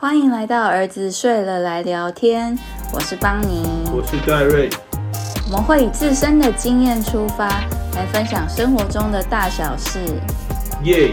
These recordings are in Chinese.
欢迎来到儿子睡了来聊天，我是邦尼，我是戴瑞，我们会以自身的经验出发，来分享生活中的大小事。耶！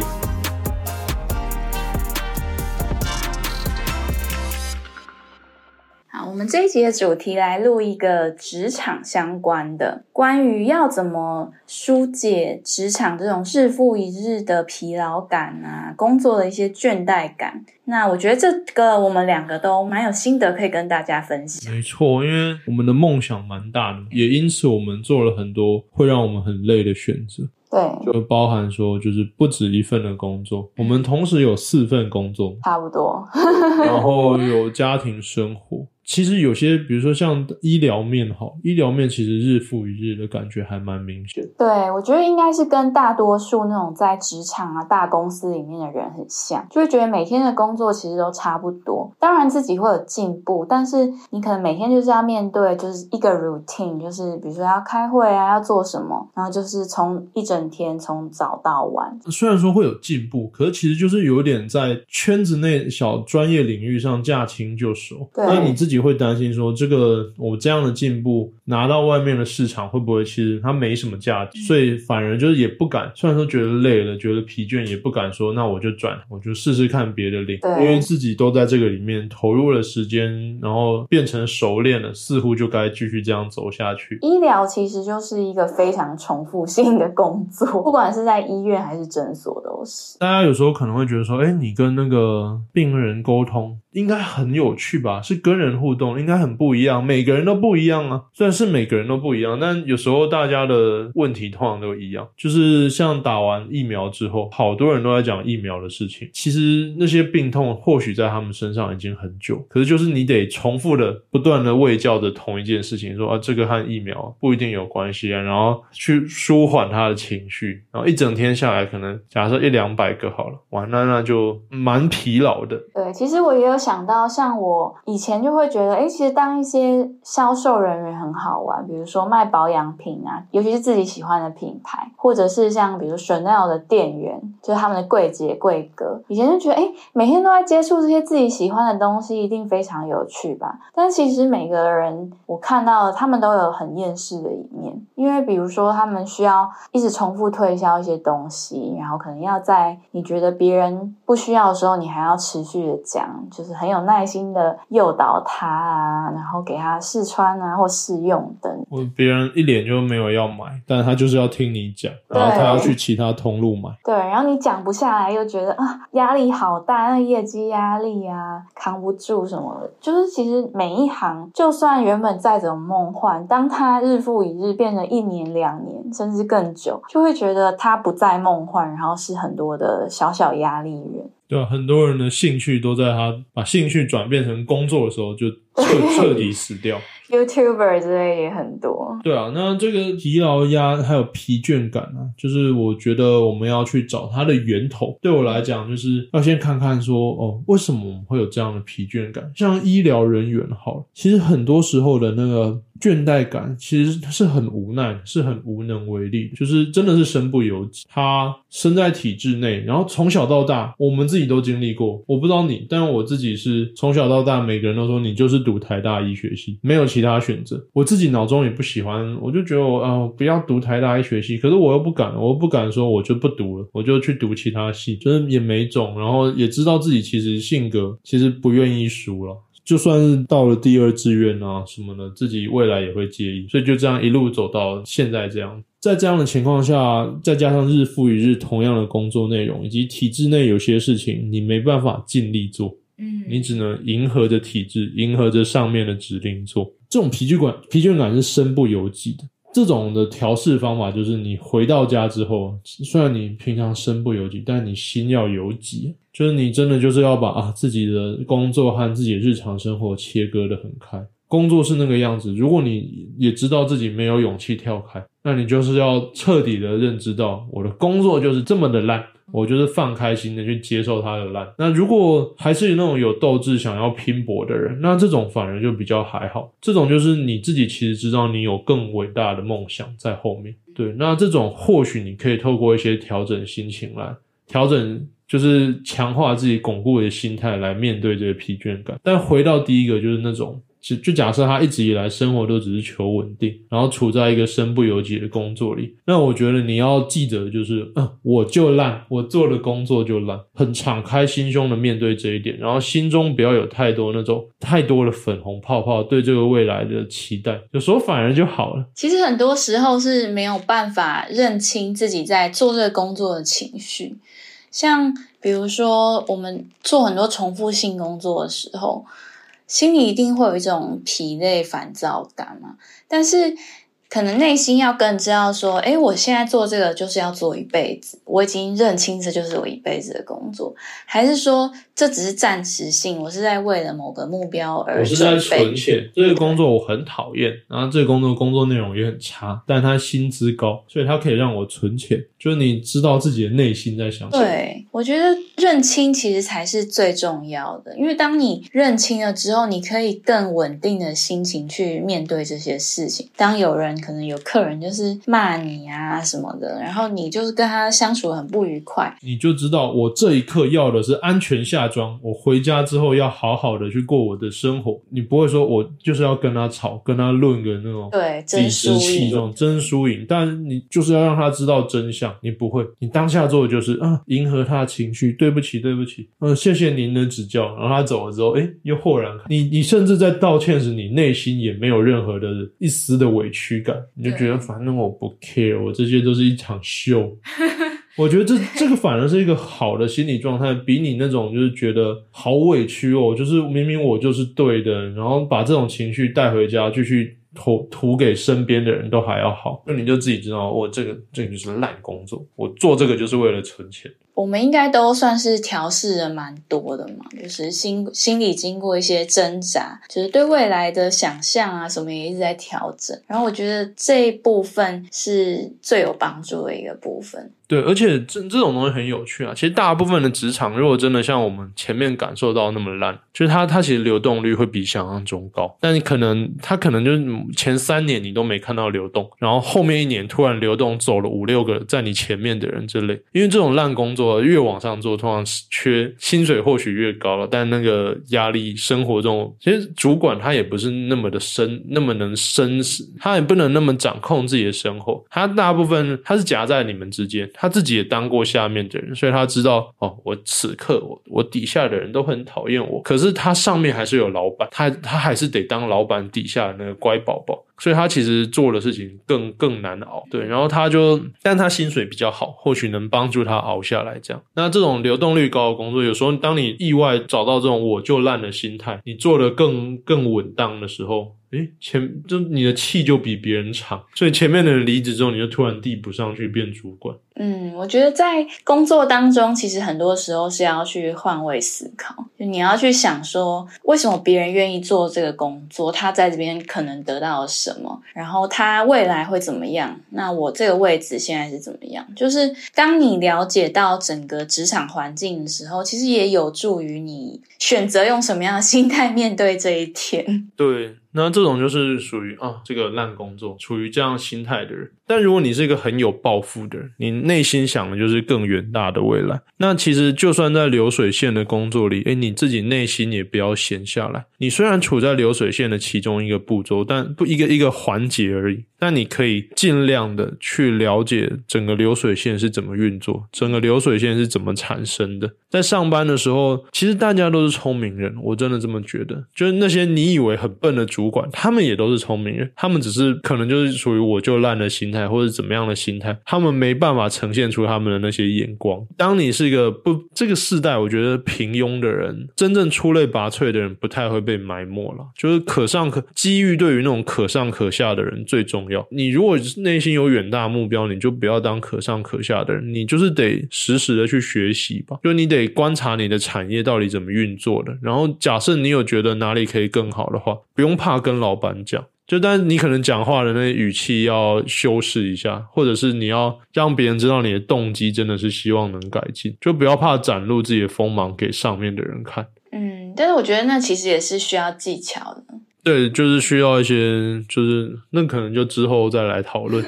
们这一集的主题来录一个职场相关的，关于要怎么疏解职场这种日复一日的疲劳感啊，工作的一些倦怠感。那我觉得这个我们两个都蛮有心得，可以跟大家分享。没错，因为我们的梦想蛮大的，也因此我们做了很多会让我们很累的选择。对，就包含说，就是不止一份的工作，我们同时有四份工作，差不多，然后有家庭生活。其实有些，比如说像医疗面，好，医疗面其实日复一日的感觉还蛮明显。对，我觉得应该是跟大多数那种在职场啊、大公司里面的人很像，就会觉得每天的工作其实都差不多。当然自己会有进步，但是你可能每天就是要面对就是一个 routine，就是比如说要开会啊，要做什么，然后就是从一整天从早到晚。虽然说会有进步，可是其实就是有点在圈子内小专业领域上驾轻就熟。那你自己。会担心说，这个我这样的进步拿到外面的市场会不会其实它没什么价值，所以反而就是也不敢。虽然说觉得累了，觉得疲倦，也不敢说那我就转，我就试试看别的领，因为自己都在这个里面投入了时间，然后变成熟练了，似乎就该继续这样走下去。医疗其实就是一个非常重复性的工作，不管是在医院还是诊所都大家有时候可能会觉得说，哎，你跟那个病人沟通。应该很有趣吧？是跟人互动，应该很不一样。每个人都不一样啊，虽然是每个人都不一样，但有时候大家的问题通常都一样。就是像打完疫苗之后，好多人都在讲疫苗的事情。其实那些病痛或许在他们身上已经很久，可是就是你得重复的、不断的喂教着同一件事情，说啊，这个和疫苗不一定有关系啊，然后去舒缓他的情绪，然后一整天下来，可能假设一两百个好了，完那那就蛮疲劳的。对，其实我也有。想到像我以前就会觉得，哎，其实当一些销售人员很好玩，比如说卖保养品啊，尤其是自己喜欢的品牌，或者是像比如 Chanel 的店员，就是他们的柜姐柜哥，以前就觉得，哎，每天都在接触这些自己喜欢的东西，一定非常有趣吧？但其实每个人我看到他们都有很厌世的一面，因为比如说他们需要一直重复推销一些东西，然后可能要在你觉得别人不需要的时候，你还要持续的讲，就是。很有耐心的诱导他啊，然后给他试穿啊或试用等。我别人一脸就没有要买，但他就是要听你讲，然后他要去其他通路买。对，然后你讲不下来，又觉得啊压力好大，那业绩压力啊扛不住什么的。就是其实每一行，就算原本再怎么梦幻，当他日复一日变成一年、两年，甚至更久，就会觉得他不再梦幻，然后是很很多的小小压力源。对啊，很多人的兴趣都在他把兴趣转变成工作的时候就彻 彻底死掉。YouTuber 之类也很多。对啊，那这个疲劳压还有疲倦感啊，就是我觉得我们要去找它的源头。对我来讲，就是要先看看说，哦，为什么我们会有这样的疲倦感？像医疗人员，好了，其实很多时候的那个。倦怠感其实是很无奈，是很无能为力，就是真的是身不由己。他身在体制内，然后从小到大，我们自己都经历过。我不知道你，但我自己是从小到大，每个人都说你就是读台大医学系，没有其他选择。我自己脑中也不喜欢，我就觉得我啊，不要读台大医学系。可是我又不敢，我又不敢说我就不读了，我就去读其他系，就是也没种。然后也知道自己其实性格其实不愿意输了。就算是到了第二志愿啊什么的，自己未来也会介意，所以就这样一路走到现在这样。在这样的情况下，再加上日复一日同样的工作内容，以及体制内有些事情你没办法尽力做，嗯，你只能迎合着体制，迎合着上面的指令做。这种疲倦感，疲倦感是身不由己的。这种的调试方法就是你回到家之后，虽然你平常身不由己，但你心要由己。就是你真的就是要把啊自己的工作和自己日常生活切割的很开，工作是那个样子。如果你也知道自己没有勇气跳开，那你就是要彻底的认知到我的工作就是这么的烂，我就是放开心的去接受它的烂。那如果还是有那种有斗志想要拼搏的人，那这种反而就比较还好。这种就是你自己其实知道你有更伟大的梦想在后面。对，那这种或许你可以透过一些调整心情来调整。就是强化自己巩固的心态来面对这个疲倦感。但回到第一个，就是那种。就就假设他一直以来生活都只是求稳定，然后处在一个身不由己的工作里，那我觉得你要记得就是，嗯，我就烂，我做的工作就烂，很敞开心胸的面对这一点，然后心中不要有太多那种太多的粉红泡泡对这个未来的期待，有时候反而就好了。其实很多时候是没有办法认清自己在做这个工作的情绪，像比如说我们做很多重复性工作的时候。心里一定会有一种疲累、烦躁感嘛，但是。可能内心要更知道说，哎，我现在做这个就是要做一辈子，我已经认清这就是我一辈子的工作，还是说这只是暂时性？我是在为了某个目标而我是在存钱。这个工作我很讨厌，然后这个工作工作内容也很差，但它薪资高，所以它可以让我存钱。就是你知道自己的内心在想什么。对，我觉得认清其实才是最重要的，因为当你认清了之后，你可以更稳定的心情去面对这些事情。当有人。可能有客人就是骂你啊什么的，然后你就是跟他相处很不愉快，你就知道我这一刻要的是安全下装，我回家之后要好好的去过我的生活。你不会说我就是要跟他吵，跟他论个那种对真输赢这种真输赢，但你就是要让他知道真相。你不会，你当下做的就是啊，迎合他的情绪，对不起，对不起，嗯，谢谢您的指教。然后他走了之后，哎，又豁然，你你甚至在道歉时，你内心也没有任何的一丝的委屈感。你就觉得反正我不 care，我这些都是一场秀。我觉得这这个反而是一个好的心理状态，比你那种就是觉得好委屈哦，就是明明我就是对的，然后把这种情绪带回家继续吐吐给身边的人都还要好。那你就自己知道，我这个这个就是烂工作，我做这个就是为了存钱。我们应该都算是调试的蛮多的嘛，就是心心里经过一些挣扎，就是对未来的想象啊什么也一直在调整。然后我觉得这一部分是最有帮助的一个部分。对，而且这这种东西很有趣啊。其实大部分的职场，如果真的像我们前面感受到那么烂，就是它它其实流动率会比想象中高。但你可能它可能就是前三年你都没看到流动，然后后面一年突然流动走了五六个在你前面的人之类。因为这种烂工作。我越往上做，通常缺薪水或许越高了，但那个压力生活中，其实主管他也不是那么的深，那么能生死，他也不能那么掌控自己的生活。他大部分他是夹在你们之间，他自己也当过下面的人，所以他知道哦，我此刻我我底下的人都很讨厌我，可是他上面还是有老板，他他还是得当老板底下的那个乖宝宝。所以他其实做的事情更更难熬，对，然后他就，但他薪水比较好，或许能帮助他熬下来。这样，那这种流动率高的工作，有时候当你意外找到这种我就烂的心态，你做的更更稳当的时候。哎，前就你的气就比别人长，所以前面的人离职之后，你就突然递补上去变主管。嗯，我觉得在工作当中，其实很多时候是要去换位思考，就你要去想说，为什么别人愿意做这个工作，他在这边可能得到了什么，然后他未来会怎么样？那我这个位置现在是怎么样？就是当你了解到整个职场环境的时候，其实也有助于你选择用什么样的心态面对这一天。对。那这种就是属于啊，这个烂工作，处于这样心态的人。但如果你是一个很有抱负的人，你内心想的就是更远大的未来。那其实就算在流水线的工作里，诶，你自己内心也不要闲下来。你虽然处在流水线的其中一个步骤，但不一个一个环节而已。那你可以尽量的去了解整个流水线是怎么运作，整个流水线是怎么产生的。在上班的时候，其实大家都是聪明人，我真的这么觉得。就是那些你以为很笨的主管，他们也都是聪明人，他们只是可能就是属于我就烂的心态，或者怎么样的心态，他们没办法呈现出他们的那些眼光。当你是一个不这个世代，我觉得平庸的人，真正出类拔萃的人，不太会被埋没了。就是可上可机遇，对于那种可上可下的人最重要。你如果内心有远大目标，你就不要当可上可下的人，你就是得实时的去学习吧。就你得观察你的产业到底怎么运作的，然后假设你有觉得哪里可以更好的话，不用怕跟老板讲。就但你可能讲话的那语气要修饰一下，或者是你要让别人知道你的动机真的是希望能改进，就不要怕展露自己的锋芒给上面的人看。嗯，但是我觉得那其实也是需要技巧的。对，就是需要一些，就是那可能就之后再来讨论。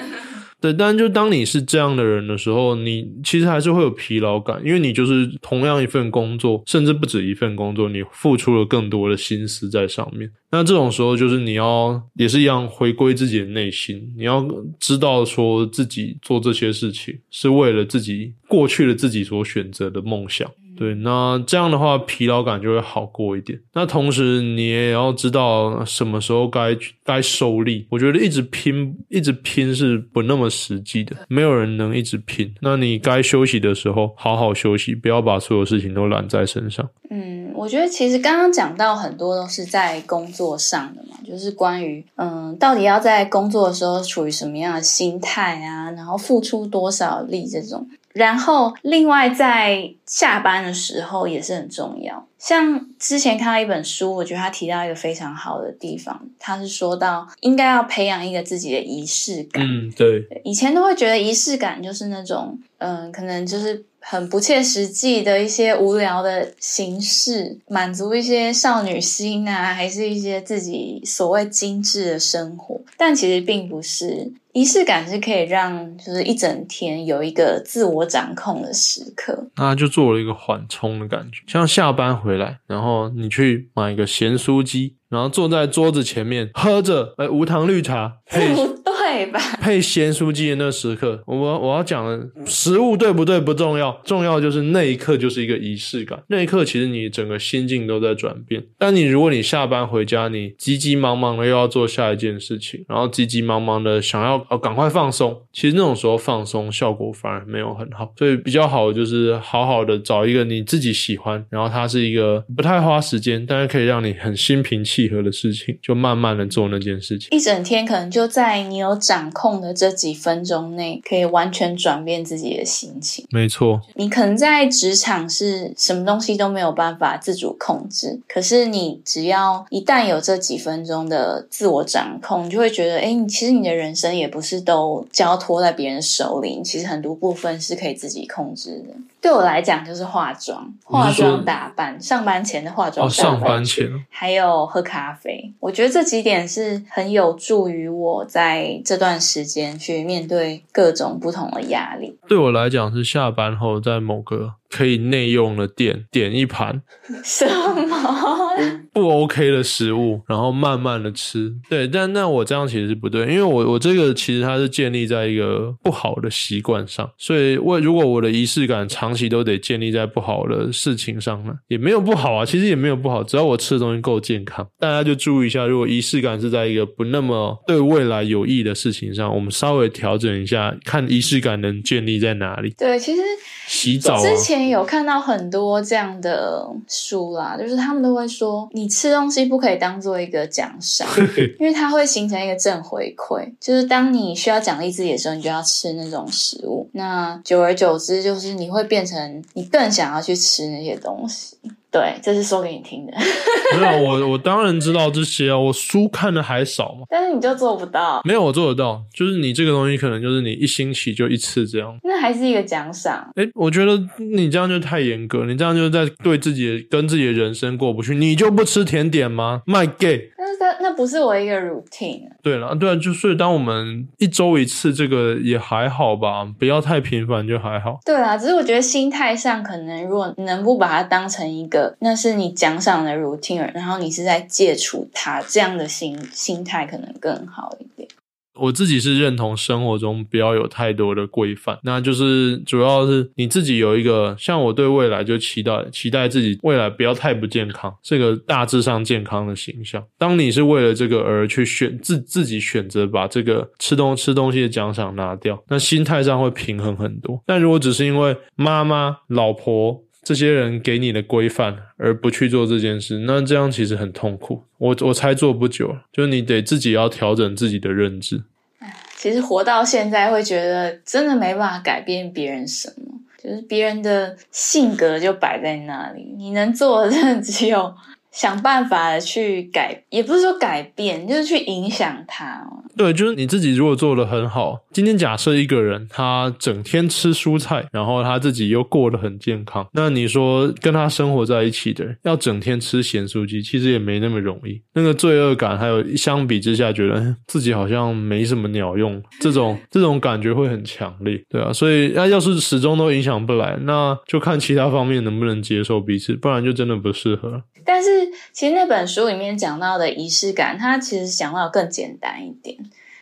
对，但就当你是这样的人的时候，你其实还是会有疲劳感，因为你就是同样一份工作，甚至不止一份工作，你付出了更多的心思在上面。那这种时候，就是你要也是一样回归自己的内心，你要知道说自己做这些事情是为了自己过去的自己所选择的梦想。对，那这样的话疲劳感就会好过一点。那同时你也要知道什么时候该该收力。我觉得一直拼一直拼是不那么实际的，没有人能一直拼。那你该休息的时候好好休息，不要把所有事情都揽在身上。嗯，我觉得其实刚刚讲到很多都是在工作上的嘛，就是关于嗯，到底要在工作的时候处于什么样的心态啊，然后付出多少力这种。然后，另外在下班的时候也是很重要。像之前看到一本书，我觉得他提到一个非常好的地方，他是说到应该要培养一个自己的仪式感。嗯，对。以前都会觉得仪式感就是那种，嗯，可能就是很不切实际的一些无聊的形式，满足一些少女心啊，还是一些自己所谓精致的生活。但其实并不是。仪式感是可以让，就是一整天有一个自我掌控的时刻，那就做了一个缓冲的感觉，像下班回来，然后你去买一个咸酥鸡，然后坐在桌子前面喝着哎无糖绿茶配。配咸酥鸡的那时刻，我我要讲的食物对不对不重要，重要就是那一刻就是一个仪式感。那一刻其实你整个心境都在转变。但你如果你下班回家，你急急忙忙的又要做下一件事情，然后急急忙忙的想要哦赶快放松，其实那种时候放松效果反而没有很好。所以比较好的就是好好的找一个你自己喜欢，然后它是一个不太花时间，但是可以让你很心平气和的事情，就慢慢的做那件事情。一整天可能就在你有。掌控的这几分钟内，可以完全转变自己的心情。没错，你可能在职场是什么东西都没有办法自主控制，可是你只要一旦有这几分钟的自我掌控，你就会觉得，哎，你其实你的人生也不是都交托在别人手里，其实很多部分是可以自己控制的。对我来讲，就是化妆、化妆打扮，上班前的化妆、上班前，还有喝咖啡。我觉得这几点是很有助于我在这段时间去面对各种不同的压力。对我来讲，是下班后在某个。可以内用的店点一盘 什么 不 OK 的食物，然后慢慢的吃。对，但那我这样其实是不对，因为我我这个其实它是建立在一个不好的习惯上，所以我如果我的仪式感长期都得建立在不好的事情上呢，也没有不好啊，其实也没有不好，只要我吃的东西够健康。大家就注意一下，如果仪式感是在一个不那么对未来有益的事情上，我们稍微调整一下，看仪式感能建立在哪里。对，其实洗澡之前。有看到很多这样的书啦，就是他们都会说，你吃东西不可以当做一个奖赏，因为它会形成一个正回馈。就是当你需要奖励自己的时候，你就要吃那种食物。那久而久之，就是你会变成你更想要去吃那些东西。对，这是说给你听的。没有我，我当然知道这些啊。我书看的还少嘛。但是你就做不到。没有，我做得到。就是你这个东西，可能就是你一星期就一次这样。那还是一个奖赏。哎，我觉得你这样就太严格，你这样就在对自己跟自己的人生过不去。你就不吃甜点吗？My gay。那那不是我一个 routine。对了，对啊，就所以当我们一周一次，这个也还好吧，不要太频繁就还好。对啊，只是我觉得心态上，可能如果能不把它当成一个。那是你奖赏的 routine，然后你是在戒除它，这样的心心态可能更好一点。我自己是认同生活中不要有太多的规范，那就是主要是你自己有一个像我对未来就期待期待自己未来不要太不健康，这个大致上健康的形象。当你是为了这个而去选自自己选择把这个吃东吃东西的奖赏拿掉，那心态上会平衡很多。但如果只是因为妈妈、老婆，这些人给你的规范，而不去做这件事，那这样其实很痛苦。我我才做不久，就你得自己要调整自己的认知。其实活到现在会觉得真的没办法改变别人什么，就是别人的性格就摆在那里，你能做的只有想办法去改，也不是说改变，就是去影响他。对，就是你自己如果做的很好，今天假设一个人他整天吃蔬菜，然后他自己又过得很健康，那你说跟他生活在一起的人要整天吃咸酥鸡，其实也没那么容易。那个罪恶感，还有相比之下，觉得自己好像没什么鸟用，这种 这种感觉会很强烈，对啊。所以那要是始终都影响不来，那就看其他方面能不能接受彼此，不然就真的不适合。但是其实那本书里面讲到的仪式感，它其实讲到更简单一点，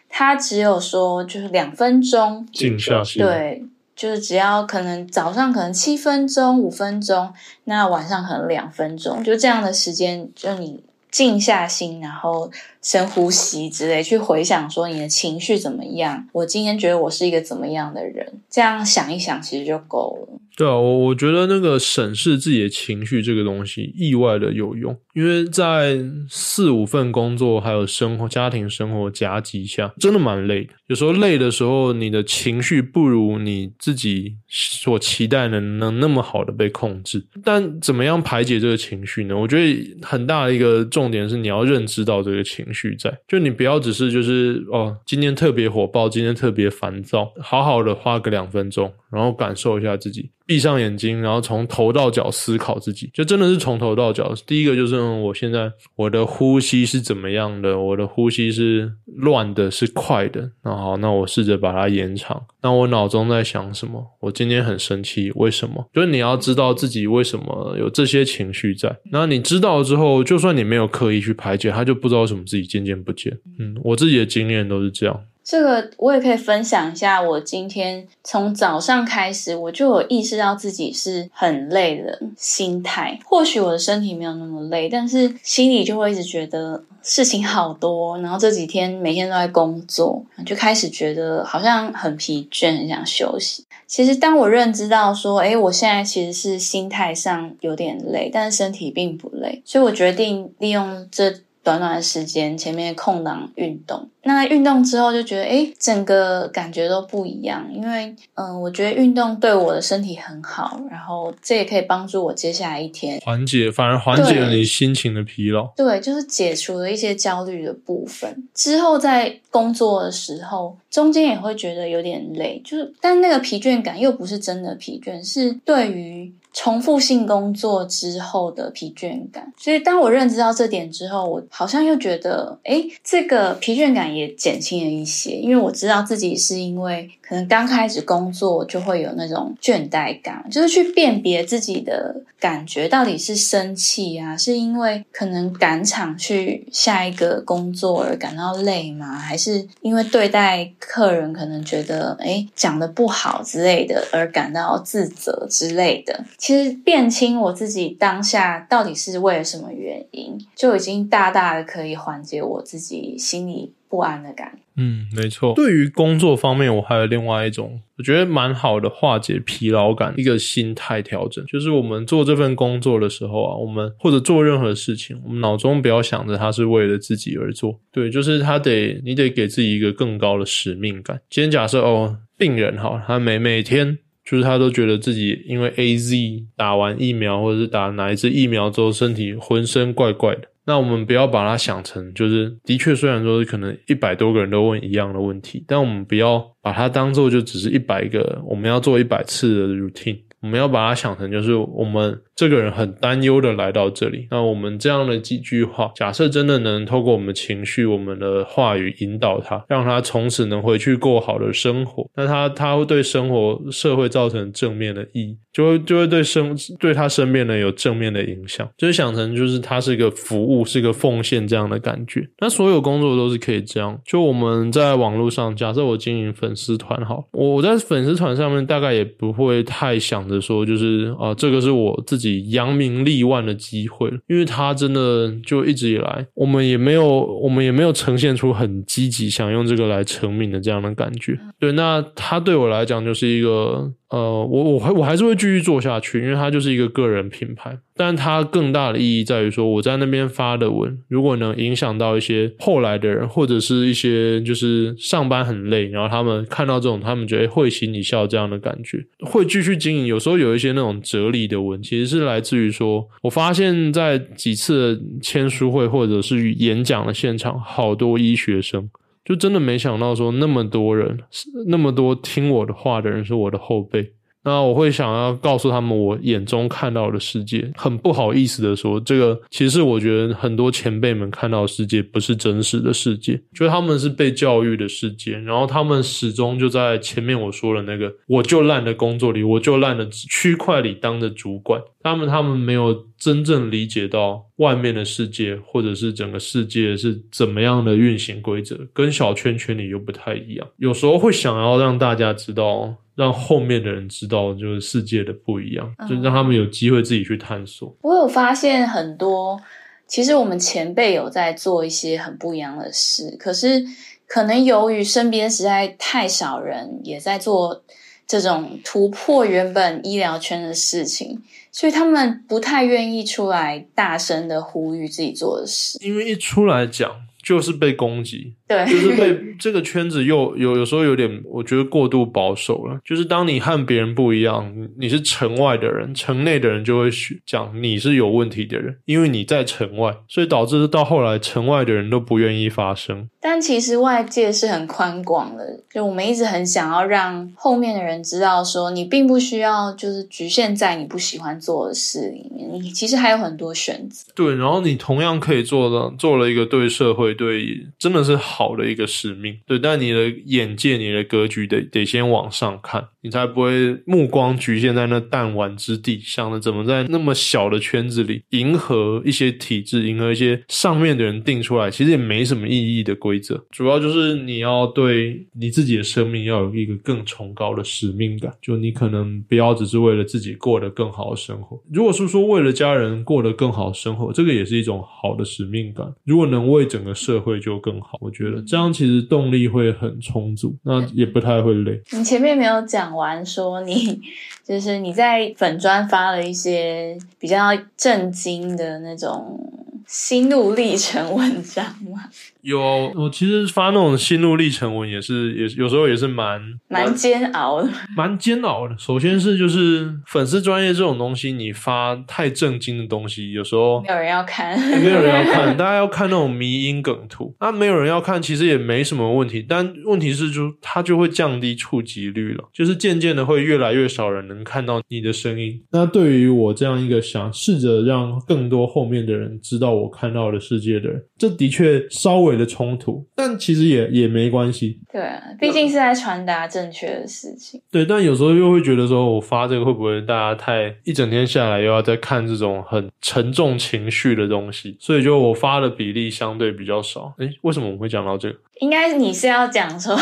它只有说就是两分钟静下心，对，就是只要可能早上可能七分钟、五分钟，那晚上可能两分钟，就这样的时间，就你静下心，然后深呼吸之类，去回想说你的情绪怎么样，我今天觉得我是一个怎么样的人，这样想一想，其实就够了。对啊，我我觉得那个审视自己的情绪这个东西意外的有用，因为在四五份工作还有生活、家庭生活夹击下，真的蛮累的。有时候累的时候，你的情绪不如你自己所期待的能那么好的被控制。但怎么样排解这个情绪呢？我觉得很大的一个重点是你要认知到这个情绪在，就你不要只是就是哦，今天特别火爆，今天特别烦躁，好好的花个两分钟，然后感受一下自己。闭上眼睛，然后从头到脚思考自己，就真的是从头到脚。第一个就是我现在我的呼吸是怎么样的？我的呼吸是乱的，是快的。那好，那我试着把它延长。那我脑中在想什么？我今天很生气，为什么？就是你要知道自己为什么有这些情绪在。那你知道之后，就算你没有刻意去排解，他就不知道为什么自己渐渐不见。嗯，我自己的经验都是这样。这个我也可以分享一下。我今天从早上开始，我就有意识到自己是很累的心态。或许我的身体没有那么累，但是心里就会一直觉得事情好多。然后这几天每天都在工作，就开始觉得好像很疲倦，很想休息。其实当我认知到说，哎，我现在其实是心态上有点累，但是身体并不累，所以我决定利用这。短短的时间，前面空档运动，那运动之后就觉得，哎，整个感觉都不一样。因为，嗯，我觉得运动对我的身体很好，然后这也可以帮助我接下来一天缓解，反而缓解了你心情的疲劳。对，就是解除了一些焦虑的部分。之后在工作的时候，中间也会觉得有点累，就是，但那个疲倦感又不是真的疲倦，是对于。重复性工作之后的疲倦感，所以当我认知到这点之后，我好像又觉得，哎，这个疲倦感也减轻了一些，因为我知道自己是因为可能刚开始工作就会有那种倦怠感，就是去辨别自己的感觉到底是生气啊，是因为可能赶场去下一个工作而感到累吗？还是因为对待客人可能觉得，哎，讲的不好之类的而感到自责之类的？其实辨清我自己当下到底是为了什么原因，就已经大大的可以缓解我自己心里不安的感觉。嗯，没错。对于工作方面，我还有另外一种我觉得蛮好的化解疲劳感一个心态调整，就是我们做这份工作的时候啊，我们或者做任何事情，我们脑中不要想着他是为了自己而做。对，就是他得你得给自己一个更高的使命感。今天假设哦，病人哈，他每每天。就是他都觉得自己因为 A Z 打完疫苗，或者是打哪一支疫苗之后，身体浑身怪怪的。那我们不要把它想成，就是的确，虽然说是可能一百多个人都问一样的问题，但我们不要把它当做就只是一百个我们要做一百次的 routine。我们要把它想成，就是我们这个人很担忧的来到这里。那我们这样的几句话，假设真的能透过我们情绪、我们的话语引导他，让他从此能回去过好的生活，那他他会对生活、社会造成正面的意义。就会就会对生对他身边人有正面的影响，就是想成就是他是一个服务，是一个奉献这样的感觉。那所有工作都是可以这样。就我们在网络上，假设我经营粉丝团，好，我我在粉丝团上面大概也不会太想着说，就是啊，这个是我自己扬名立万的机会，因为他真的就一直以来，我们也没有我们也没有呈现出很积极想用这个来成名的这样的感觉。对，那他对我来讲就是一个。呃，我我还我还是会继续做下去，因为它就是一个个人品牌。但它更大的意义在于说，我在那边发的文，如果能影响到一些后来的人，或者是一些就是上班很累，然后他们看到这种，他们觉得会心一笑这样的感觉，会继续经营。有时候有一些那种哲理的文，其实是来自于说，我发现在几次签书会或者是演讲的现场，好多医学生。就真的没想到说那么多人，那么多听我的话的人是我的后辈。那我会想要告诉他们我眼中看到的世界。很不好意思的说，这个其实我觉得很多前辈们看到的世界不是真实的世界，就他们是被教育的世界。然后他们始终就在前面我说的那个我就烂的工作里，我就烂的区块里当着主管。他们他们没有真正理解到外面的世界，或者是整个世界是怎么样的运行规则，跟小圈圈里又不太一样。有时候会想要让大家知道，让后面的人知道，就是世界的不一样，就让他们有机会自己去探索。我有发现很多，其实我们前辈有在做一些很不一样的事，可是可能由于身边实在太少人也在做这种突破原本医疗圈的事情。所以他们不太愿意出来大声的呼吁自己做的事，因为一出来讲就是被攻击。对，就是被 这个圈子又有有时候有点，我觉得过度保守了。就是当你和别人不一样，你是城外的人，城内的人就会讲你是有问题的人，因为你在城外，所以导致到后来城外的人都不愿意发声。但其实外界是很宽广的，就我们一直很想要让后面的人知道，说你并不需要就是局限在你不喜欢做的事里面，你其实还有很多选择。对，然后你同样可以做到做了一个对社会对真的是。好的一个使命，对，但你的眼界、你的格局得得先往上看，你才不会目光局限在那弹丸之地，想着怎么在那么小的圈子里迎合一些体制，迎合一些上面的人定出来，其实也没什么意义的规则。主要就是你要对你自己的生命要有一个更崇高的使命感，就你可能不要只是为了自己过得更好的生活。如果是说为了家人过得更好的生活，这个也是一种好的使命感。如果能为整个社会就更好，我觉得。这样其实动力会很充足，那也不太会累。你前面没有讲完，说你 就是你在粉砖发了一些比较震惊的那种心路历程文章吗？有，我其实发那种心路历程文也是，也有时候也是蛮蛮煎熬的，蛮煎熬的。首先是就是粉丝专业这种东西，你发太正经的东西，有时候没有人要看，没有人要看，大家要看那种迷因梗图，那没有人要看，其实也没什么问题。但问题是，就它就会降低触及率了，就是渐渐的会越来越少人能看到你的声音。那对于我这样一个想试着让更多后面的人知道我看到的世界的人，这的确稍微。的冲突，但其实也也没关系。对，毕竟是在传达正确的事情。对，但有时候又会觉得说，我发这个会不会大家太一整天下来又要再看这种很沉重情绪的东西？所以就我发的比例相对比较少。诶，为什么我会讲到这个？应该你是要讲说，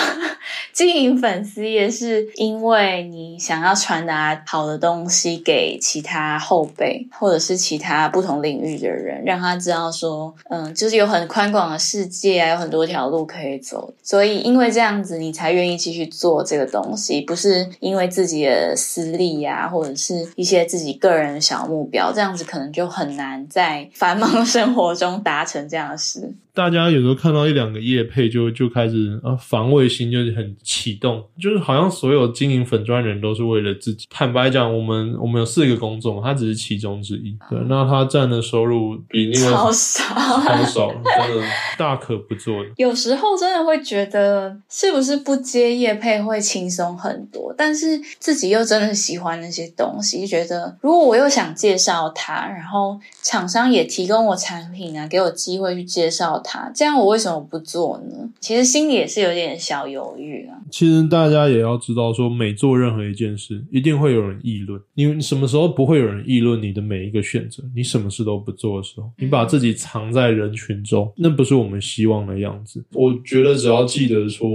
经营粉丝也是因为你想要传达好的东西给其他后辈，或者是其他不同领域的人，让他知道说，嗯，就是有很宽广的世界啊，有很多条路可以走。所以因为这样子，你才愿意继续做这个东西，不是因为自己的私利呀，或者是一些自己个人的小目标，这样子可能就很难在繁忙生活中达成这样的事。大家有时候看到一两个叶配，就就开始啊防卫心就是很启动，就是好像所有经营粉砖人都是为了自己。坦白讲，我们我们有四个工作，他只是其中之一。对，那他占的收入比另外超少，超少，真的大可不做。有时候真的会觉得，是不是不接叶配会轻松很多？但是自己又真的喜欢那些东西，觉得如果我又想介绍他，然后厂商也提供我产品啊，给我机会去介绍。他这样，我为什么不做呢？其实心里也是有点小犹豫啊。其实大家也要知道，说每做任何一件事，一定会有人议论。你什么时候不会有人议论你的每一个选择？你什么事都不做的时候，你把自己藏在人群中，那不是我们希望的样子。我觉得只要记得说，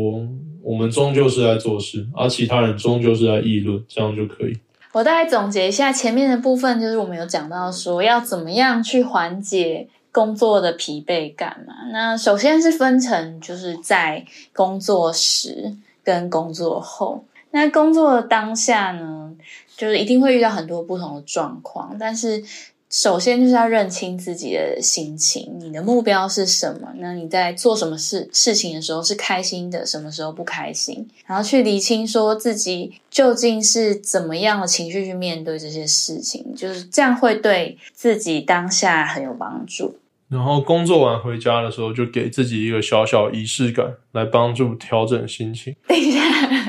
我们终究是在做事，而其他人终究是在议论，这样就可以。我大概总结一下前面的部分，就是我们有讲到说，要怎么样去缓解。工作的疲惫感嘛，那首先是分成，就是在工作时跟工作后。那工作的当下呢，就是一定会遇到很多不同的状况，但是。首先就是要认清自己的心情，你的目标是什么？那你在做什么事事情的时候是开心的，什么时候不开心？然后去理清说自己究竟是怎么样的情绪去面对这些事情，就是这样会对自己当下很有帮助。然后工作完回家的时候，就给自己一个小小仪式感，来帮助调整心情。等一下，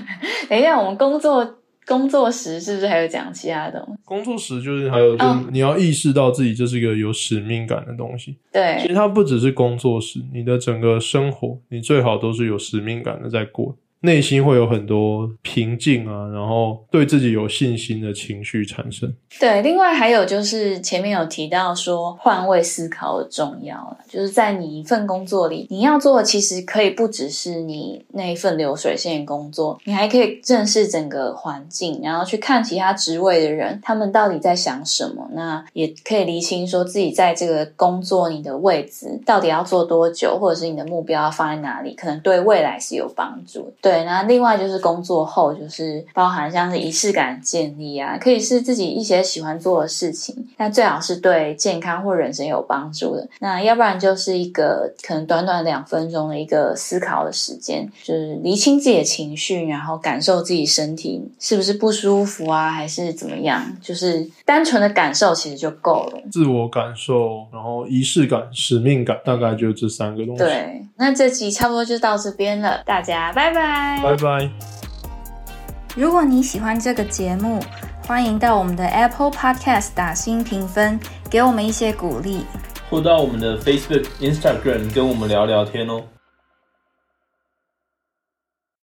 等一下，我们工作。工作时是不是还有讲其他的东西？工作时就是还有，就是你要意识到自己这是一个有使命感的东西。对，其实它不只是工作时，你的整个生活，你最好都是有使命感的在过。内心会有很多平静啊，然后对自己有信心的情绪产生。对，另外还有就是前面有提到说换位思考的重要了，就是在你一份工作里，你要做的其实可以不只是你那一份流水线工作，你还可以正视整个环境，然后去看其他职位的人他们到底在想什么，那也可以厘清说自己在这个工作你的位置到底要做多久，或者是你的目标要放在哪里，可能对未来是有帮助。对，那另外就是工作后，就是包含像是仪式感建立啊，可以是自己一些喜欢做的事情，但最好是对健康或人生有帮助的。那要不然就是一个可能短短两分钟的一个思考的时间，就是厘清自己的情绪，然后感受自己身体是不是不舒服啊，还是怎么样，就是单纯的感受其实就够了。自我感受，然后仪式感、使命感，大概就这三个东西。对，那这集差不多就到这边了，大家拜拜。拜。如果你喜欢这个节目，欢迎到我们的 Apple Podcast 打新评分，给我们一些鼓励，或到我们的 Facebook、Instagram 跟我们聊聊天哦。